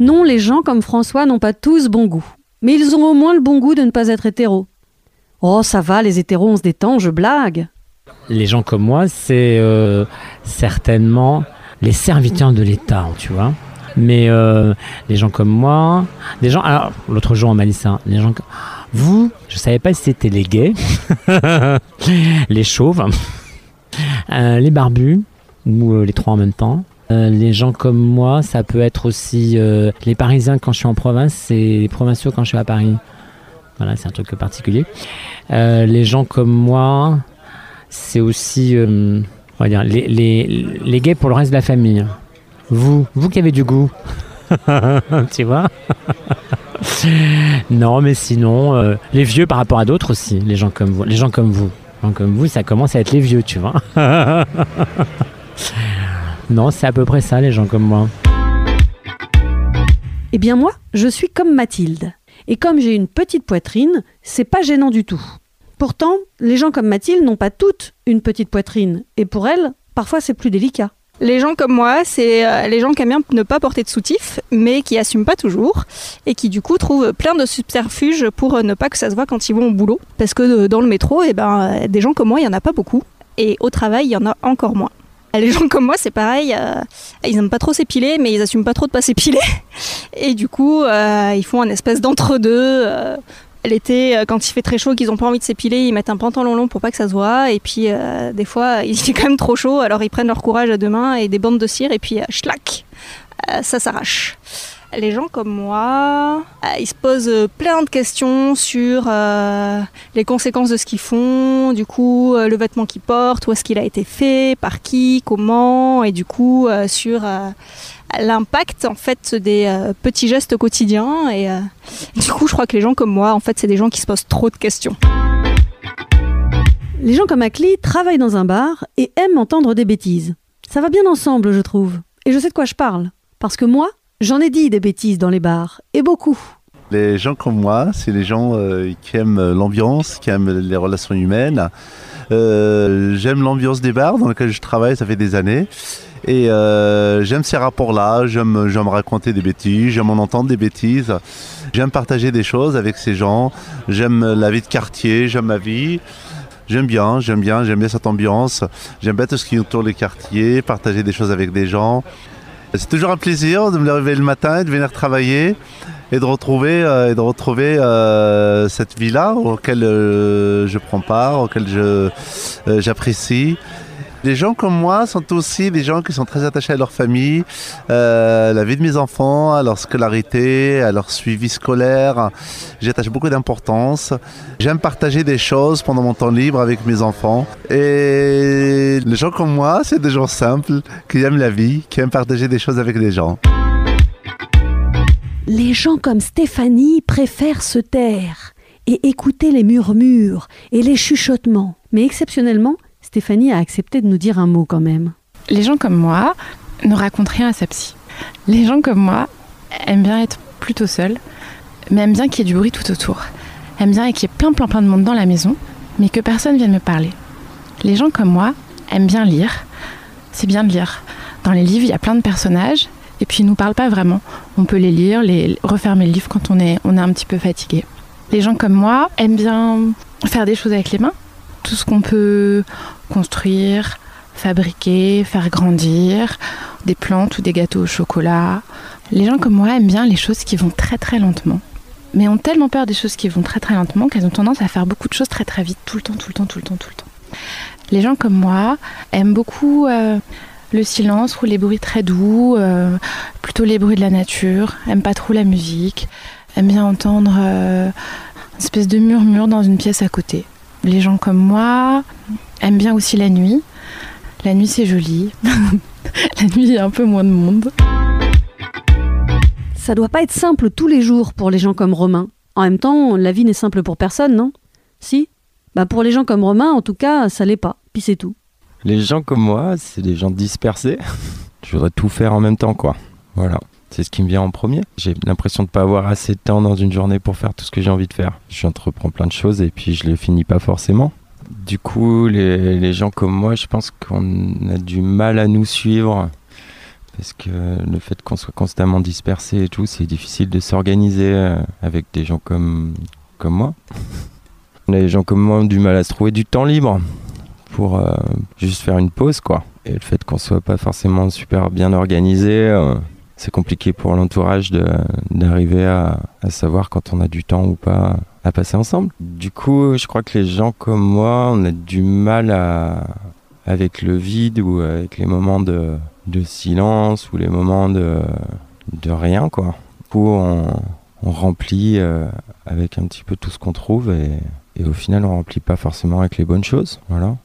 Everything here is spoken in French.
Non, les gens comme François n'ont pas tous bon goût. Mais ils ont au moins le bon goût de ne pas être hétéros. Oh, ça va, les hétéros, on se détend, je blague. Les gens comme moi, c'est euh, certainement les serviteurs de l'État, tu vois. Mais euh, les gens comme moi, des gens. Alors, l'autre jour, on m'a dit ça. Les gens. Vous, je savais pas si c'était les gays, les chauves, euh, les barbus, ou les trois en même temps. Euh, les gens comme moi, ça peut être aussi euh, les Parisiens quand je suis en province et les provinciaux quand je suis à Paris. Voilà, c'est un truc particulier. Euh, les gens comme moi, c'est aussi, on va dire, les, gays pour le reste de la famille. Vous, vous qui avez du goût. tu vois? Non, mais sinon, les vieux par rapport à d'autres aussi, les gens comme vous. Les gens comme vous. Les gens comme vous, ça commence à être les vieux, tu vois? non, c'est à peu près ça, les gens comme moi. Eh bien moi, je suis comme Mathilde. Et comme j'ai une petite poitrine, c'est pas gênant du tout. Pourtant, les gens comme Mathilde n'ont pas toutes une petite poitrine. Et pour elles, parfois c'est plus délicat. Les gens comme moi, c'est euh, les gens qui aiment bien ne pas porter de soutif, mais qui assument pas toujours, et qui du coup trouvent plein de subterfuges pour euh, ne pas que ça se voit quand ils vont au boulot. Parce que euh, dans le métro, eh ben, des gens comme moi, il y en a pas beaucoup, et au travail, il y en a encore moins. Les gens comme moi, c'est pareil, euh, ils aiment pas trop s'épiler, mais ils assument pas trop de pas s'épiler. Et du coup, euh, ils font un espèce d'entre-deux. euh, L'été, quand il fait très chaud, qu'ils ont pas envie de s'épiler, ils mettent un pantalon long pour pas que ça se voit. Et puis, des fois, il fait quand même trop chaud, alors ils prennent leur courage à deux mains et des bandes de cire, et puis, schlac, ça s'arrache. Les gens comme moi, euh, ils se posent euh, plein de questions sur euh, les conséquences de ce qu'ils font, du coup, le vêtement qu'ils portent, où est-ce qu'il a été fait, par qui, comment, et du coup, sur l'impact en fait des petits gestes quotidiens. Et du coup, je crois que les gens comme moi, en fait, c'est des gens qui se posent trop de questions. Les gens comme Akli travaillent dans un bar et aiment entendre des bêtises. Ça va bien ensemble, je trouve. Et je sais de quoi je parle. Parce que moi, j'en ai dit des bêtises dans les bars. Et beaucoup. Les gens comme moi, c'est les gens euh, qui aiment l'ambiance, qui aiment les relations humaines. Euh, j'aime l'ambiance des bars dans lesquels je travaille, ça fait des années. Et euh, j'aime ces rapports-là, j'aime, j'aime raconter des bêtises, j'aime en entendre des bêtises. J'aime partager des choses avec ces gens. J'aime la vie de quartier, j'aime ma vie. J'aime bien, j'aime bien, j'aime bien cette ambiance. J'aime bien tout ce qui entoure les quartiers, partager des choses avec des gens. C'est toujours un plaisir de me lever le matin et de venir travailler et de retrouver, euh, euh, cette vie-là auquel euh, je prends part, auquel j'apprécie. Les gens comme moi sont aussi des gens qui sont très attachés à leur famille, euh, la vie de mes enfants, à leur scolarité, à leur suivi scolaire. J'attache beaucoup d'importance. J'aime partager des choses pendant mon temps libre avec mes enfants. Et les gens comme moi, c'est des gens simples, qui aiment la vie, qui aiment partager des choses avec des gens. Les gens comme Stéphanie préfèrent se taire et écouter les murmures et les chuchotements. Mais exceptionnellement, Stéphanie a accepté de nous dire un mot quand même. Les gens comme moi ne racontent rien à sa psy. Les gens comme moi aiment bien être plutôt seuls, mais aiment bien qu'il y ait du bruit tout autour. Aiment bien qu'il y ait plein plein plein de monde dans la maison, mais que personne vienne me parler. Les gens comme moi aiment bien lire. C'est bien de lire. Dans les livres, il y a plein de personnages, et puis ils nous parlent pas vraiment. On peut les lire, les refermer le livre quand on est, on est un petit peu fatigué. Les gens comme moi aiment bien faire des choses avec les mains. Tout ce qu'on peut construire, fabriquer, faire grandir, des plantes ou des gâteaux au chocolat. Les gens comme moi aiment bien les choses qui vont très très lentement. Mais ont tellement peur des choses qui vont très très lentement qu'elles ont tendance à faire beaucoup de choses très très vite, tout le temps, tout le temps, tout le temps, tout le temps. Les gens comme moi aiment beaucoup euh, le silence ou les bruits très doux, euh, plutôt les bruits de la nature, aiment pas trop la musique, aiment bien entendre euh, une espèce de murmure dans une pièce à côté. Les gens comme moi aiment bien aussi la nuit. La nuit c'est joli. la nuit il y a un peu moins de monde. Ça doit pas être simple tous les jours pour les gens comme Romain. En même temps, la vie n'est simple pour personne, non? Si? Bah pour les gens comme Romain, en tout cas, ça l'est pas. Puis c'est tout. Les gens comme moi, c'est des gens dispersés. Je voudrais tout faire en même temps, quoi. Voilà. C'est ce qui me vient en premier. J'ai l'impression de ne pas avoir assez de temps dans une journée pour faire tout ce que j'ai envie de faire. J'entreprends plein de choses et puis je les finis pas forcément. Du coup, les, les gens comme moi, je pense qu'on a du mal à nous suivre Parce que le fait qu'on soit constamment dispersé et tout, c'est difficile de s'organiser euh, avec des gens comme, comme moi. Les gens comme moi ont du mal à se trouver du temps libre pour euh, juste faire une pause, quoi. Et le fait qu'on soit pas forcément super bien organisé, euh, c'est compliqué pour l'entourage d'arriver à, à savoir quand on a du temps ou pas à passer ensemble. Du coup, je crois que les gens comme moi, on a du mal à, avec le vide ou avec les moments de, de silence ou les moments de, de rien, quoi. Du coup, on, on remplit euh, avec un petit peu tout ce qu'on trouve et, et au final, on remplit pas forcément avec les bonnes choses. Voilà.